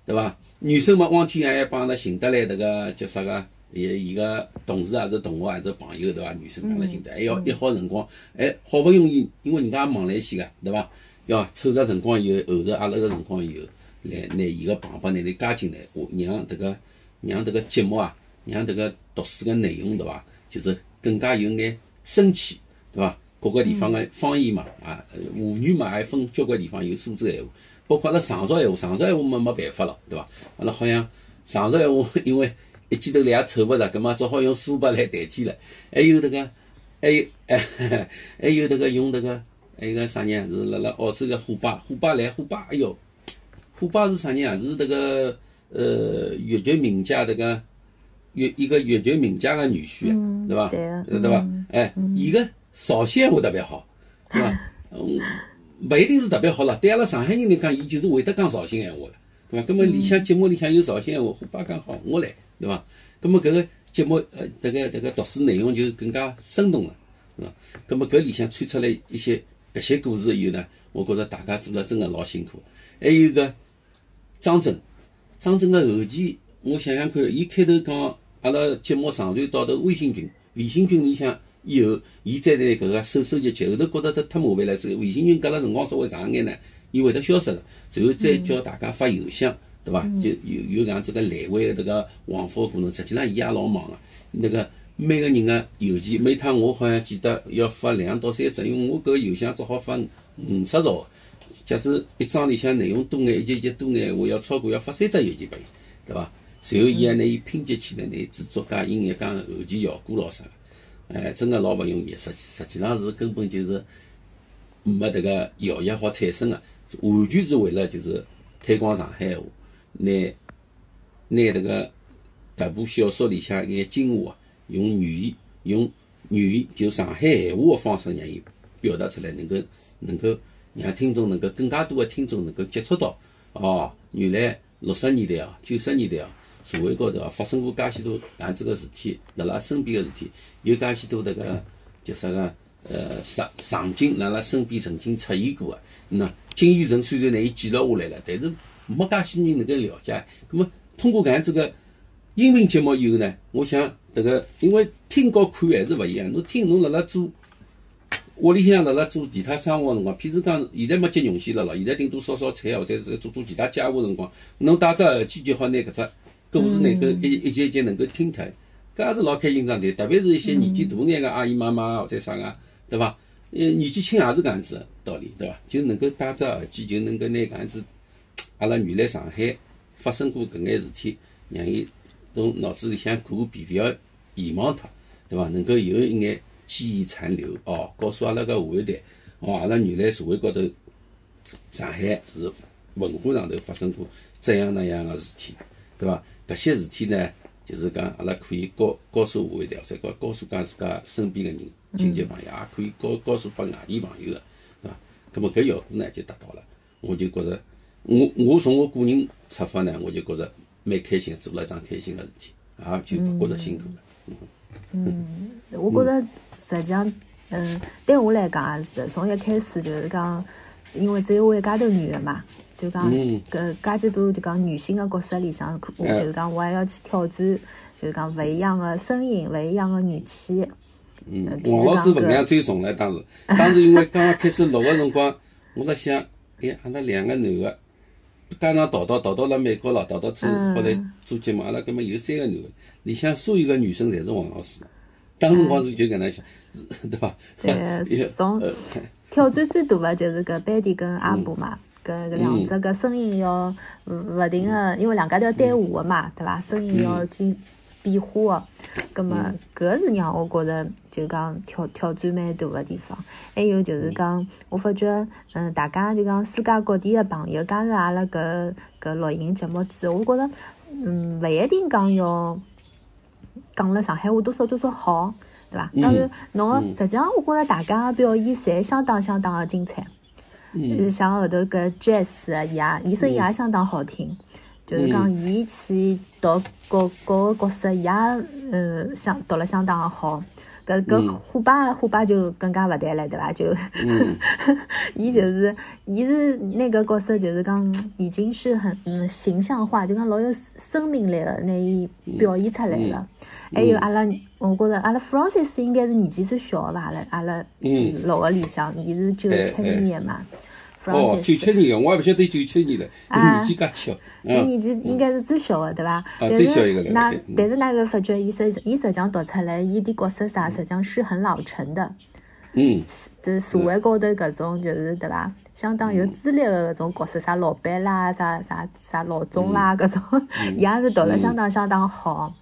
Speaker 2: 对伐？女生嘛，汪天阳还帮阿拉寻得来迭个叫啥个？伊伊个同事还是同学还是朋友对伐？女生帮阿拉寻得，还要约好辰光，哎，好勿容易，因为人家也忙来些个，对伐？要凑着辰光以后，后头阿拉个辰光以后，来拿伊个旁白拿来加进来，我让迭个让迭个节目啊，让迭个读书个内容对伐？就是更加有眼。生气，对伐？各个地方个方言嘛，啊，沪语嘛，还分交关地方有苏州闲话，包括阿拉常熟闲话，常熟闲话嘛没办法了，对伐？阿拉好像常熟闲话，因为一记头来也凑勿着，葛末只好用苏北来代替了。还有迭个，还有哎，还有迭个用迭个，还有个啥人是辣辣澳洲个虎爸，虎爸来虎爸，哎哟，虎爸是啥人啊？是迭个呃越剧名家迭个。越一个越剧名家个女婿，对伐？对伐？哎，伊个绍兴话特别好，对伐？嗯，勿一定是特别好了。对阿拉上海人来讲，伊就是会得讲绍兴闲话了，对伐？葛末里向节目里向有绍兴闲话，虎爸讲好，我来，对伐？葛末搿个节目呃，迭个迭个读书内容就更加生动了，是伐？葛末搿里向穿出来一些搿些故事以后呢，我觉着大家做了真个老辛苦。还有个张震，张震个后期，我想想看，伊开头讲。阿拉节目上传到头微信群、微信群里向以后，伊再来搿个收收集集，后头觉得忒忒麻烦了，这个微信群隔了辰光稍微长一眼呢，伊会得消失了。然后再叫大家发邮箱，对伐？就有有搿样子个来回个迭个往复过程。实际上，伊也老忙个。那个每个人个邮件，每趟我好像记得要发两到三只，因为我搿个邮箱只好发五十条。假使一张里向内容多眼，一节节多眼，我要超过要发三只邮件拨伊，对伐？随后，伊还拿伊拼接起来，拿制作加音乐加后期效果咾啥个，哎，真个老勿容易。实实际上是根本就是没迭个效益好产生个，完全是为了就是推广上海话，拿拿迭个迭部小说里向一眼精华，用语言用语言就上海闲话个方式让伊表达出来，能够能够让听众能够更加多个听众能够接触到，哦，原来六十年代哦，九十年代哦，社会高头哦发生过介许多样子个事体，辣辣身边个事体，有介许多迭个叫啥个呃场场景，辣拉身边曾经出现过个。那金宇澄虽然拿伊记录下来了，但是没介许人能够了解。那么通过搿样子个音频节目以后呢，我想迭个因为听和看还是勿一样。侬听侬辣辣做屋里向辣辣做其他生活个辰光，譬如讲现在没接用线了咯，现在顶多烧烧菜或者是做做其他家务个辰光，侬戴只耳机就好拿搿只故事能够一一节一节能够听脱，搿也是老开心桩事。特别是一些年纪大眼个阿姨妈妈或者啥个，对伐？呃，年纪轻也是搿样子道理，对伐？就能够戴只耳机，就能够拿搿样子，阿拉原来上海发生过搿眼事体，让伊从脑子里向过便勿要遗忘脱，对伐？能够有一眼记忆残留，哦，告诉阿拉个下一代，哦，阿拉原来社会高头，上海是文化上头发生过这样那样个事体，对伐？搿些事体呢，就是讲阿拉可以告告诉下一代，或者告告诉讲自家身边个人。亲戚朋友也可以告告诉拨外地朋友个，对伐？葛末搿效果呢就达到了。我就觉着，我我从我个人出发呢，我就觉着蛮开心，做了一桩开心个事体，也就勿觉着辛苦了。
Speaker 1: 嗯，我觉着实际上，嗯，对我来讲也是，从一开始就是讲，因为只有我一家头女个嘛，就讲搿介几多就讲女性个角色里向，我就是讲我还要去挑战，就是讲勿一样个声音，勿一样个语气。
Speaker 2: 嗯，王老师分量最重了，当时，当时因为刚刚开始录个辰光，我辣想，哎，阿拉两个男个，刚刚逃到逃到了美国了，逃到之后后来做节目，阿拉搿么有三个男个，里向所有个女生侪是王老师，当时光是就搿能想，对伐？
Speaker 1: 对，从 挑战最大个就是搿班迪跟阿布嘛，搿搿两只搿声音要勿停个，因为两家头要对话个嘛，对伐？声音要进。变化个，葛么搿是让我觉着就讲挑挑战蛮大个地方。还有就是讲，我发觉，嗯，大家就讲世界各地个朋友加入阿拉搿搿录音节目之后，我觉着，嗯，勿一定讲要讲了上海话多少多少好，对伐？当然，侬实际上我觉着大家个表演侪相当相当个精彩。嗯。像后头搿 Jazz 伊也，伊声音也相当好听。就是讲，伊去读各各个角色，伊也呃相读了相当个好。搿搿虎爸虎爸就更加勿谈了，对伐？就，伊就是伊是那个角色，就是讲已经是很嗯形象化，就讲老有生命力了，拿伊表现出来了。还有阿拉，我觉着阿拉 Francis 应该是年纪最小个伐？阿拉阿拉六个里向，伊是九七年个嘛。
Speaker 2: 哦，九七年个，我也勿晓得九七年了，年纪介小。
Speaker 1: 伊年纪应该是最小的，对伐？
Speaker 2: 啊，最小一个
Speaker 1: 那但是，㑚会发觉，伊实伊实际上读出来，伊的角色啥，实际上是很老成的。
Speaker 2: 嗯。
Speaker 1: 这社会高头搿种就是对伐？相当有资历个搿种角色，啥老板啦，啥啥啥老总啦，搿种，伊也是读了相当相当好。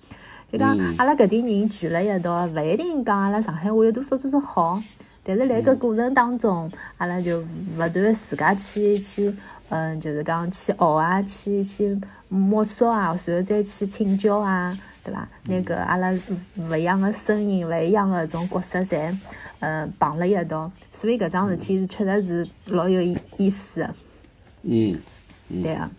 Speaker 1: 就讲阿拉搿点人聚了一道，勿一定讲阿拉上海话有多少多少好。但是辣搿过程当中，阿拉就勿断自家去去，嗯，就是讲去学啊，去去摸索啊，随后再去请教啊，对伐？那个阿拉勿一样的声音，勿一样的种角色，侪嗯碰了一道，所以搿桩事体是确实是老有意意思个。
Speaker 2: 嗯，
Speaker 1: 对啊，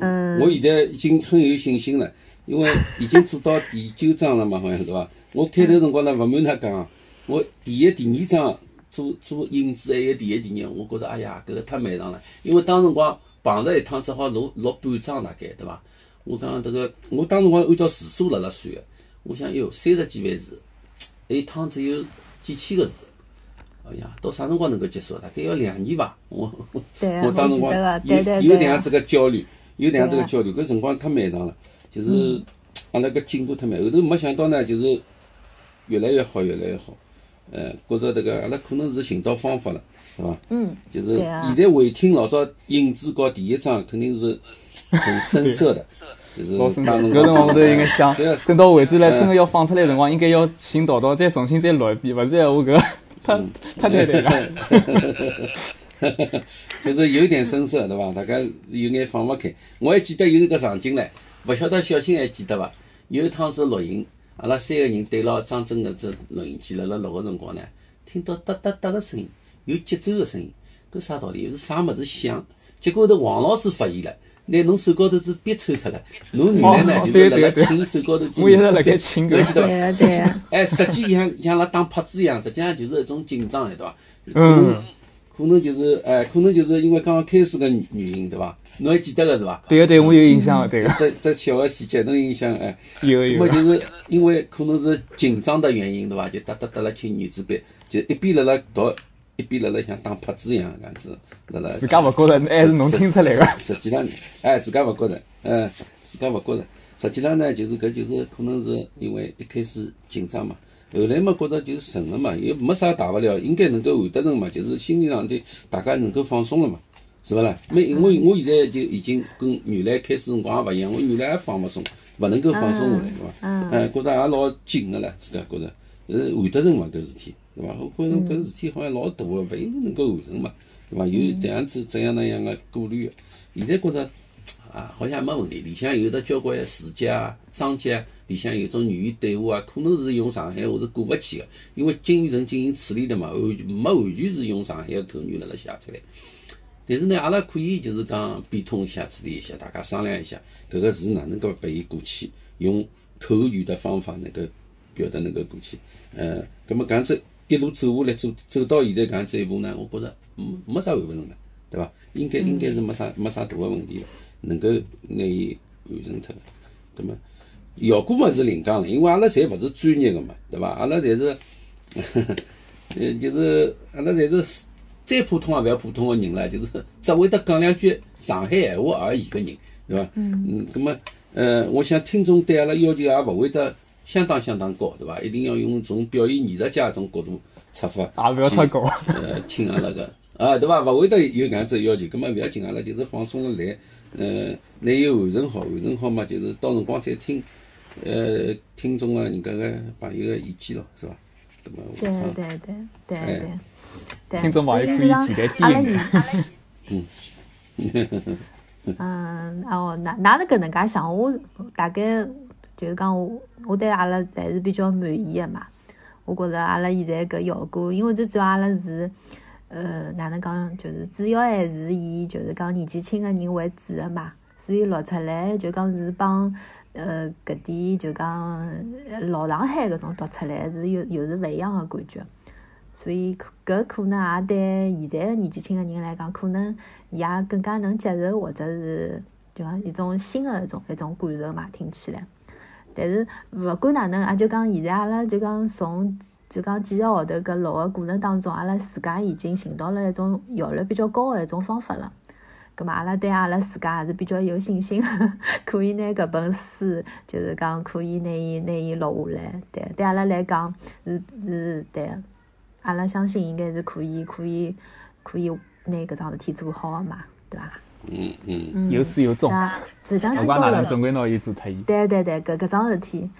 Speaker 1: 嗯。
Speaker 2: 我现在已经很有信心了，因为已经做到第九章了嘛，好像对伐？我开头辰光呢，勿瞒他讲。我第一、第二章做做影子，还有第一、第二，我觉着哎呀，搿个太漫长了。因为当辰光碰着一趟，只好录录半章大概，对伐？我讲迭个，我当辰光按照字数辣辣算个，我想哟，三十几万字，一趟只有几千个字，哎呀，到啥辰光能够结束？大概要两年伐？我我当辰光有有两样子个焦虑，有两样子个焦虑，搿辰光太漫长了，就是阿拉搿进度太慢。后头没想到呢，就是越来越好，越来越好。呃，觉着迭个阿拉可能是寻到方法了，是伐？
Speaker 1: 嗯，
Speaker 2: 就是现在回听老早影子和第一章，肯定是 很深色的，就是
Speaker 3: 老深刻。搿辰光我都应该想，等到回转来真个要放出来辰光，应该要寻导导再重新再录一遍，勿是闲话搿太太难
Speaker 2: 了。就是有点深色，对伐？大家有眼放勿开。我还记得有一个场景唻，勿晓得小青还记得伐？有一趟是录音，阿拉三个人对牢张真个只录音机辣辣录个辰光呢，听到哒哒哒个声音，有节奏个声音，搿啥道理？是啥物事响？结果头王老师发现了，拿侬手高头子笔抽出来，侬原来呢
Speaker 3: 哦
Speaker 2: 就是辣辣
Speaker 3: 对对对
Speaker 2: 听手高头子
Speaker 3: 我一直辣盖
Speaker 2: 笔
Speaker 3: 听搿个
Speaker 2: 侬记得伐？
Speaker 1: 对个对个，
Speaker 2: 哎，实际像像辣打拍子一样，实际上就是一种紧张，对伐？可
Speaker 3: 嗯
Speaker 2: 能可能就是哎，可能就是因为刚刚开始个原因，对伐？侬还记得个是伐？
Speaker 3: 对个对，我有印象个，对个，
Speaker 2: 这这小个细节，侬印象哎？
Speaker 3: 有有
Speaker 2: 那么。就是因为可能是紧张的原因，对伐？就哒哒哒了听女子笔，就一边辣辣读，一边辣辣像打拍子一样搿样子，辣辣。
Speaker 3: 自家勿觉着，还是侬听出来个。
Speaker 2: 实际上，哎，自家勿觉着，嗯，自家勿觉着。实际上呢，就是搿就是可能是因为一开始紧张嘛，后来嘛觉着就顺了嘛，又没啥大勿了，应该能够换得成嘛，就是心理上头大家能够放松了嘛，是勿啦？没，因为我现在就已经跟原来开始辰光也勿一样，我原来也放勿松，勿能够放松下来，对伐？
Speaker 1: 嗯
Speaker 2: 哎，觉着也老紧个了，自家觉着，是完得成嘛搿事体，对伐？我觉着搿事体好像老大个，勿一定能够完成嘛，对伐？有迭样子怎样那样个顾虑个，现在觉着。啊，好像没问题。里向有的交关词节啊、章节啊，里向有种语言对话啊，可能是用上海话是过勿去个，因为金宇澄进行处理的嘛，完全没完全是用上海个口语辣辣写出来。但是呢，阿拉可以就是讲变通一下、处理一下，大家商量一下，搿个事哪能够拨伊过去，用口语的方法能够表达能够过去。呃，葛么搿样子一路走下来，走走到现在搿样子一步呢，我觉着没没啥完不成的，对伐？应该应该是没啥没啥大个问题的，能够拿伊完成脱个。葛么效果嘛是另讲了，因为阿拉侪勿是专业的嘛，对伐？阿拉侪是，呃，就是阿拉侪是再普通也勿要普通个人了，就是只会得讲两句上海闲话而已个人，对伐？嗯。葛么，呃，我想听众对阿拉要求也勿会得相当相当高，对伐？一定要用从表演艺术家搿种角度出发，
Speaker 3: 也勿要太高。
Speaker 2: 呃，听阿拉个啊，对伐？勿会得有搿样子要求，葛末勿要紧，阿拉就是放松了来，呃，拿伊完成好，完成好嘛，就是到辰光再听，呃，听众啊，人家个朋友个意见咯，是伐？
Speaker 1: 对对对对对对。
Speaker 3: 听众朋友可以期待
Speaker 1: 阿拉
Speaker 3: 低音
Speaker 1: 现嗯，哦，哪哪能搿能介想？我大概就是讲我我对阿拉还是比较满意的嘛。我觉着阿拉现在搿效果，因为最主要阿拉是，呃，哪能讲，就是主要还是以就是讲年纪轻个人为主个嘛，所以录出来就讲是帮呃搿点就讲呃老上海搿种读出来是有又是勿一样个感觉。所以搿可能也对现在年纪轻个人来讲，可能伊也更加能接受，或者是就讲一种新的一种一种感受嘛，听起来。但是勿管哪能，也就讲现在阿拉就讲从就讲几个号头搿录个过程当中，阿拉自家已经寻到了一种效率比较高个一种方法了。葛末阿拉对阿拉自家还是比较有信心，可以拿搿本书，就是讲可以拿伊拿伊录下来。对，对阿拉来讲是是对。阿拉相信应该是可以可以可以拿搿桩事体做好个嘛，对伐？
Speaker 2: 嗯嗯，
Speaker 3: 有始有终
Speaker 1: 对，伐？时间
Speaker 3: 勿管哪能，总归拿伊做脱伊。
Speaker 1: 对对对，搿搿桩事体，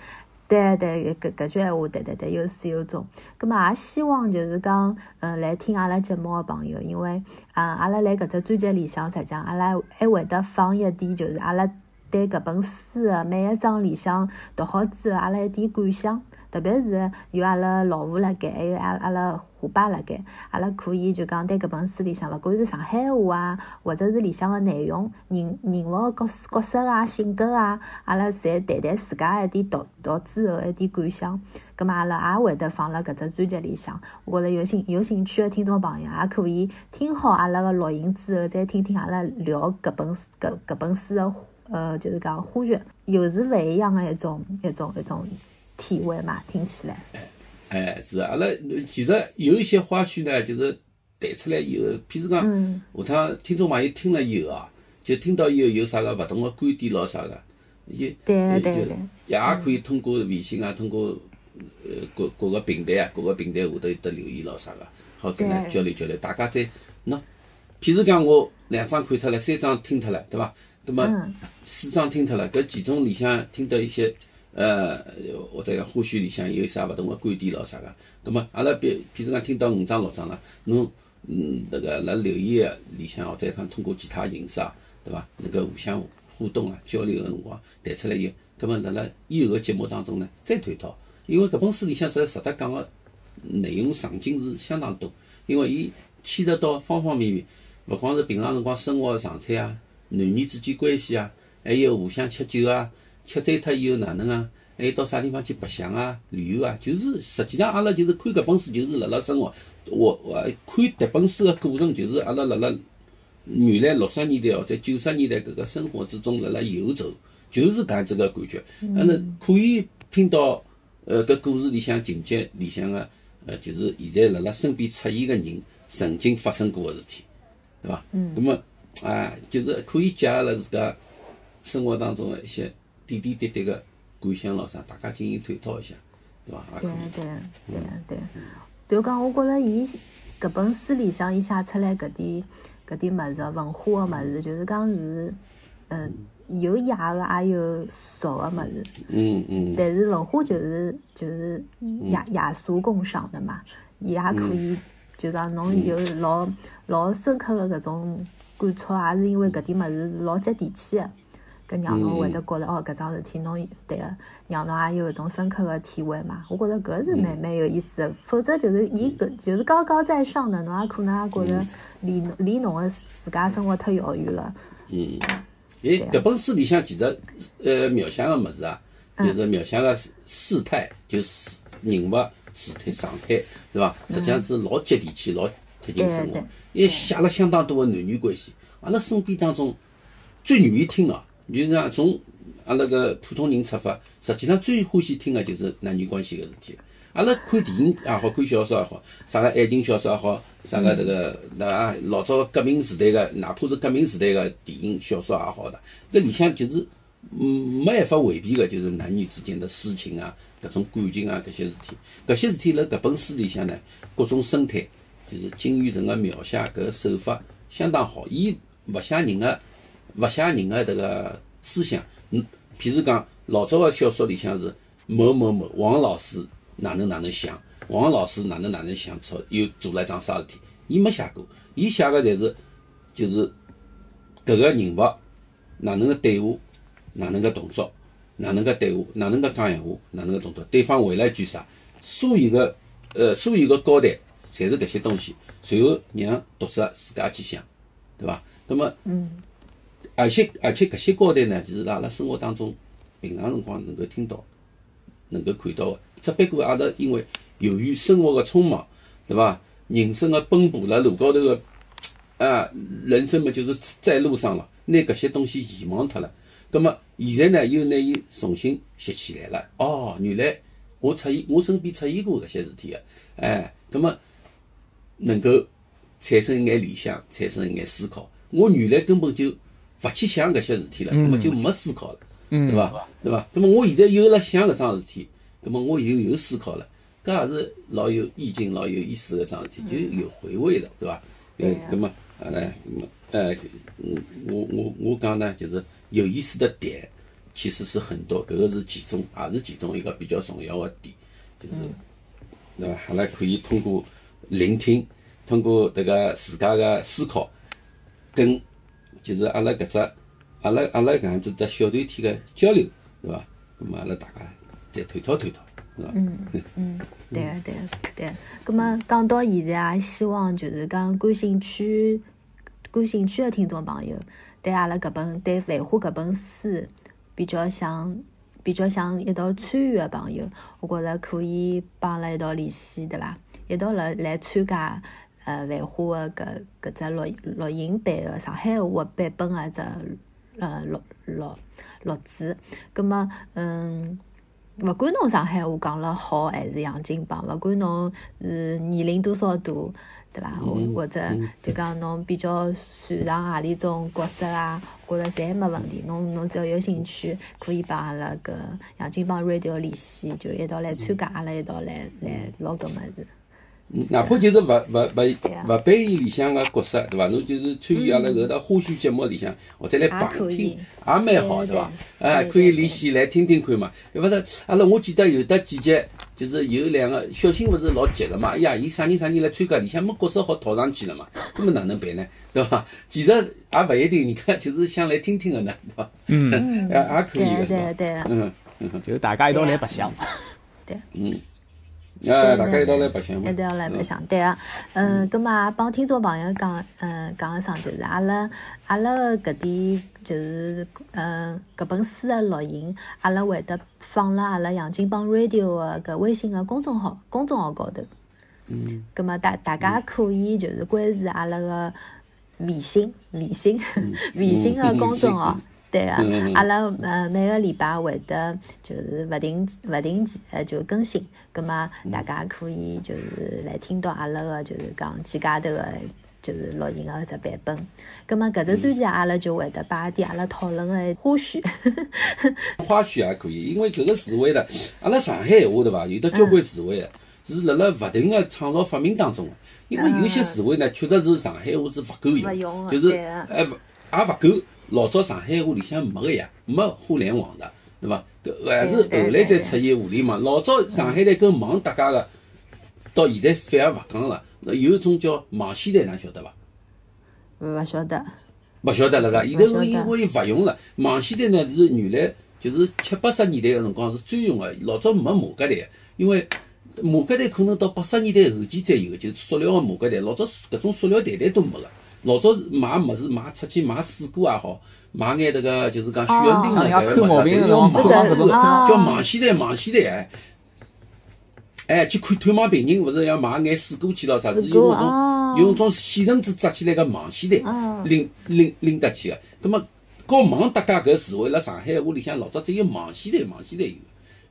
Speaker 1: 对对搿搿句闲话，对对对，有始有终。葛末也希望就是讲，嗯，来听阿拉节目个朋友，因为啊，阿拉来搿只专辑里向，实际上阿拉还会得放一点，就是阿拉对搿本书个每一章里向读好之后，阿拉一点感想。特别是有阿拉老吴辣盖，还有阿阿拉虎爸辣盖，阿拉可以就讲对搿本书里向，勿管是上海话啊，或者是里向个内容、人人物个角角色啊、性格啊，阿拉侪谈谈自家一点读读之后一点感想。葛末阿拉也会得放辣搿只专辑里向。我觉着有兴有兴趣个听众朋友也可以听好阿拉个录音之后，再听听阿拉聊搿本搿搿本书个呃，就是讲花絮，又是勿一样个一种一种一种体会嘛，听起来。
Speaker 2: 哎，是阿拉其实有一些花絮呢，就是弹出来以后，譬如讲，
Speaker 1: 嗯。
Speaker 2: 下趟听众朋友听了以后啊，就听到以后有啥个勿同个观点咯啥个，也
Speaker 1: 对对
Speaker 2: 就
Speaker 1: 对。
Speaker 2: 也可以通过微信啊，通过呃各各个平台啊，各个平台下头有得留言咯啥个，好跟㑚
Speaker 1: 对。
Speaker 2: 交流交流，大家再喏，譬如讲我两张看脱了，三张听脱了，对伐？那么
Speaker 1: 嗯
Speaker 2: 四章听脱了，搿其中里向听到一些呃，或者讲花絮里向有啥勿同个观点咯啥个，那么阿拉比譬如讲听到五章六章了，侬嗯那个辣留言个里向或者讲通过其他形式啊，对伐？能够互相互动啊交流个辰光谈出来以后，葛末辣辣以后个节目当中呢，再探讨。因为搿本书里向实值得讲个内容场景是相当多，因为伊牵涉到方方面面，勿光是平常辰光生活个状态啊，男女之间关系啊，还有互相吃酒啊，吃醉脱以后哪能啊，还有到啥地方去白相啊、旅游啊，就是实际上阿拉就是看搿本书，就是辣辣生活。我我看迭本书个过程，就是阿拉辣辣原来六十年代或者九十年代搿个生活之中辣辣游走，就是搿样子个感觉。阿拉可以听到呃搿故事里向情节里向个呃，就是现在辣辣身边出现个人曾经发生过个事体，对伐？嗯。那么啊，就是可以结合了自家生活当中的一些点点滴滴个感想咯啥，大家进行探讨一下，对伐？
Speaker 1: 对对对对。就讲，我觉着伊搿本书里向伊写出来搿点搿点物事，文化个物事，就是讲是，嗯，有野个，也有俗个物事。
Speaker 2: 嗯嗯。
Speaker 1: 但是文化就是就是雅雅俗共赏的嘛，伊也可以，就讲侬有老老深刻个搿种感触，也是因为搿点物事老接地气个。搿让侬会得觉着哦，搿桩事体侬对个，让侬也有搿种深刻个体会嘛。我觉着搿是蛮蛮有意思个，否则就是伊搿就是高高在上的，侬也可能也觉着离离侬个自家生活太遥远了。
Speaker 2: 嗯，诶，搿本书里向其实呃描写个物事啊，就是描写个事态，就是人物事态状态，是伐？实际上是老接地气、老贴近生活，也写了相当多的男女关系。阿拉身边当中最愿意听个。就是讲从阿拉个普通人出发，实际上最欢喜听个就是男女关系个事体。阿拉看电影也好看小说也好，啥个爱情小说也好，啥个迭个那老早革命时代个，哪怕是革命时代个电影小说也好的，搿里向就是嗯没办法回避个，就是男女之间的私情啊，搿种感情啊搿些事体。搿些事体辣搿本书里向呢，各种生态，就是金宇澄个描写搿个手法相当好，伊勿写人个。勿写人个迭个思想，嗯，譬如讲老早个小说里向是某某某王老师哪能哪能想，王老师哪能哪能想出又做了一桩啥事体，伊没写过，伊写个侪是就是搿个人物哪能个对话，哪能个动作，哪能个对话，哪能个讲闲话，哪能个动作，对方回了一句啥，所有个呃所有个交代侪是搿些东西，随后让读者自家去想，对伐？那么
Speaker 1: 嗯。
Speaker 2: 而且而且搿些交代呢，就是阿拉生活当中平常辰光能够听到、能够看到个。只不过阿拉因为由于生活个匆忙，对伐？人生个奔波辣路高头个啊，人生嘛就是在路上了，拿搿些东西遗忘脱了。葛末现在呢，又拿伊重新拾起来了。哦，原来我出现，我身边出现过搿些事体个，哎，葛末能够产生一眼联想，产生一眼思考。我原来根本就。勿去想搿些事体了，那么就没思考了，对伐？对伐？那么我现在又辣想搿桩事体，那么我又有思考了，搿也是老有意境、老有意思个桩事体，就有回味了，对伐？呃，那么啊来，呃，嗯，我我我讲呢，就是有意思的点其实是很多，搿个是其中，也是其中一个比较重要的点，就是对伐？阿拉可以通过聆听，通过迭个自家个思考，跟。就是阿拉搿只，阿拉阿拉搿样子只小团体个交流，对伐？那么阿拉大家再探讨探讨，是伐？
Speaker 1: 嗯嗯，对个对个对。葛末讲到现在，也希望就是讲感兴趣、感兴趣的听众朋友，对阿拉搿本对《繁花》搿本书比较想比较想一道参与的朋友，我觉着可以帮阿拉一道联系，对伐？一道来来参加。呃，繁花个搿搿只录录音版个上海话版本个只呃录录录制，葛末嗯，勿管侬上海话讲了好还是洋泾浜，勿管侬是年龄多少大，对伐？或或者就讲侬比较擅长何里种角色啊，觉着侪没问题。侬侬只要有兴趣，可以帮阿拉搿洋泾浜 radio 联系，就一道来参加，阿拉一道来来录搿物事。
Speaker 2: 嗯哪怕就是勿勿勿勿扮演里向个角色，对伐？侬就是参与阿拉搿搭花絮节目里向，或者来旁听，也蛮好，对伐？哎，可以联系来听听看嘛。要勿是阿拉，我记得有得几集，就是有两个小新，勿是老急个嘛？哎呀，伊啥人啥人来参加，里向没角色好套上去了嘛？搿么哪能办呢？对伐？其实也勿一定，人家就是想来听听个呢，对伐？嗯，也 也可以
Speaker 1: 个，对对
Speaker 2: 嗯
Speaker 3: 嗯，就大家一道来白相。
Speaker 1: 对，
Speaker 2: 嗯。啊，大家一道来白相，
Speaker 1: 一道来白相，对啊。嗯，葛末帮听众朋友讲，嗯，讲一声就是阿拉阿拉搿点就是嗯搿本书的录音，阿拉会得放辣阿拉杨金帮 Radio 的搿微信的公众号公众号高头。
Speaker 2: 嗯。
Speaker 1: 葛末大大家可以就是关注阿拉个微信微信微信的公众号。对个，阿拉呃每个礼拜会得就是勿定勿定期呃就更新，葛末大家可以就是来听到阿拉个就是讲几家头个就是录音个只版本。葛末搿只专辑阿拉就会得摆点阿拉讨论个花絮。
Speaker 2: 花絮也可以，因为搿个词汇呢，阿拉上海闲话对伐？有得交关词汇个，是辣辣勿停个创造发明当中个。因为有些词汇呢，确实是上海话是勿够用，就是还勿也勿够。老早上海话里向没个呀，没互联网的，对伐？搿还是后来才出现互联网。老早上海台跟网搭界个，到现在反而勿讲了。那有一种叫网线台，㑚晓得伐？
Speaker 1: 勿晓得。
Speaker 2: 勿晓得了个，现在因为勿用了。网线台呢是原来就是七八十年代个辰光是专用个，老早没马甲台，因为马甲台可能到八十年代后期才有，就是塑料个马甲台。老早搿种塑料袋袋都没个。老早买物事买出去买水果也好，买眼迭个就是讲需要拎个搿个物事，用网搿种叫网线袋，网线袋哎，哎去看探望病人，勿是要买眼水果去咯啥子？用搿种用种线绳子扎起来个网线袋，拎拎拎得去个。葛末和网搭界搿词汇辣上海话里向老早只有网线袋，网线袋有，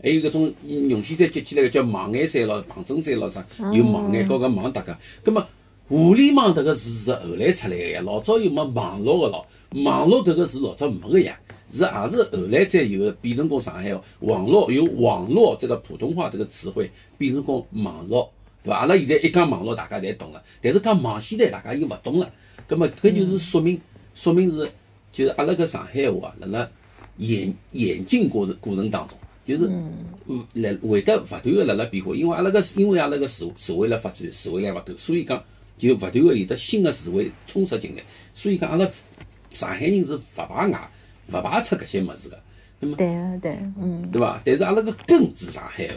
Speaker 2: 还有搿种用线线接起来个叫网眼线咯、旁针线咯啥，有网眼和搿网搭界。葛末互联网迭个字是后来出来个呀，老早又没网络个咯。网络迭个字老早没个呀，是也是后来才有变成过上海话。网络有网络这个普通话这个词汇变成过网络，对伐？阿拉现在一讲网络，大家侪懂了，但是讲网线呢，大家又勿懂了。葛末搿就是说明，说明是就是阿拉搿上海话辣辣演演进过程过程当中，就是来会得勿断个辣辣变化。因为阿拉个因为阿拉个社社会辣发展，社会辣勿断，所以讲。就勿断个有得新个词汇充斥进来，所以讲阿拉上海人是勿排外、勿排斥搿些物事个。那么
Speaker 1: 对啊对，嗯，
Speaker 2: 对伐？但是阿拉个根是上海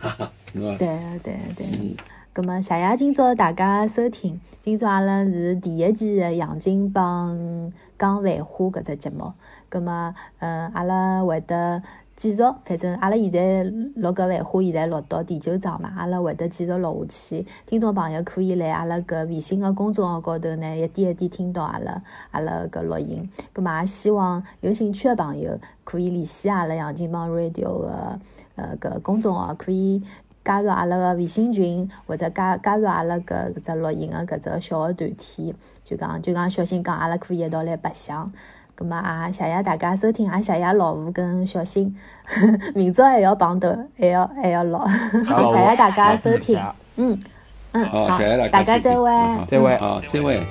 Speaker 2: 话，对伐？
Speaker 1: 对个对个对。嗯。葛末谢谢今朝大家收听，今朝阿拉是第一期个杨金帮讲繁花搿只节目。葛末，嗯，阿拉会得。继续，反正阿拉现在录搿繁花，现在录到第九章嘛，阿拉会得继续录下去。听众朋友可以来阿拉搿微信个公众号高头呢，一点一点听到阿拉阿拉搿录音。葛末也希望有兴趣个朋友可以联系阿拉杨金帮 Radio 个呃搿公众号，可以加入阿拉个微信群，或者加加入阿拉搿搿只录音个搿只小个团体。就讲就讲小新讲，阿拉可以一道来白相。咁么啊，谢谢大家收听，也谢谢老吴跟小新，明朝还要碰头，还要还要录，谢谢大家收听，嗯嗯，
Speaker 2: 好，谢谢大
Speaker 1: 家，大家再会，
Speaker 3: 再会，
Speaker 2: 好，再会。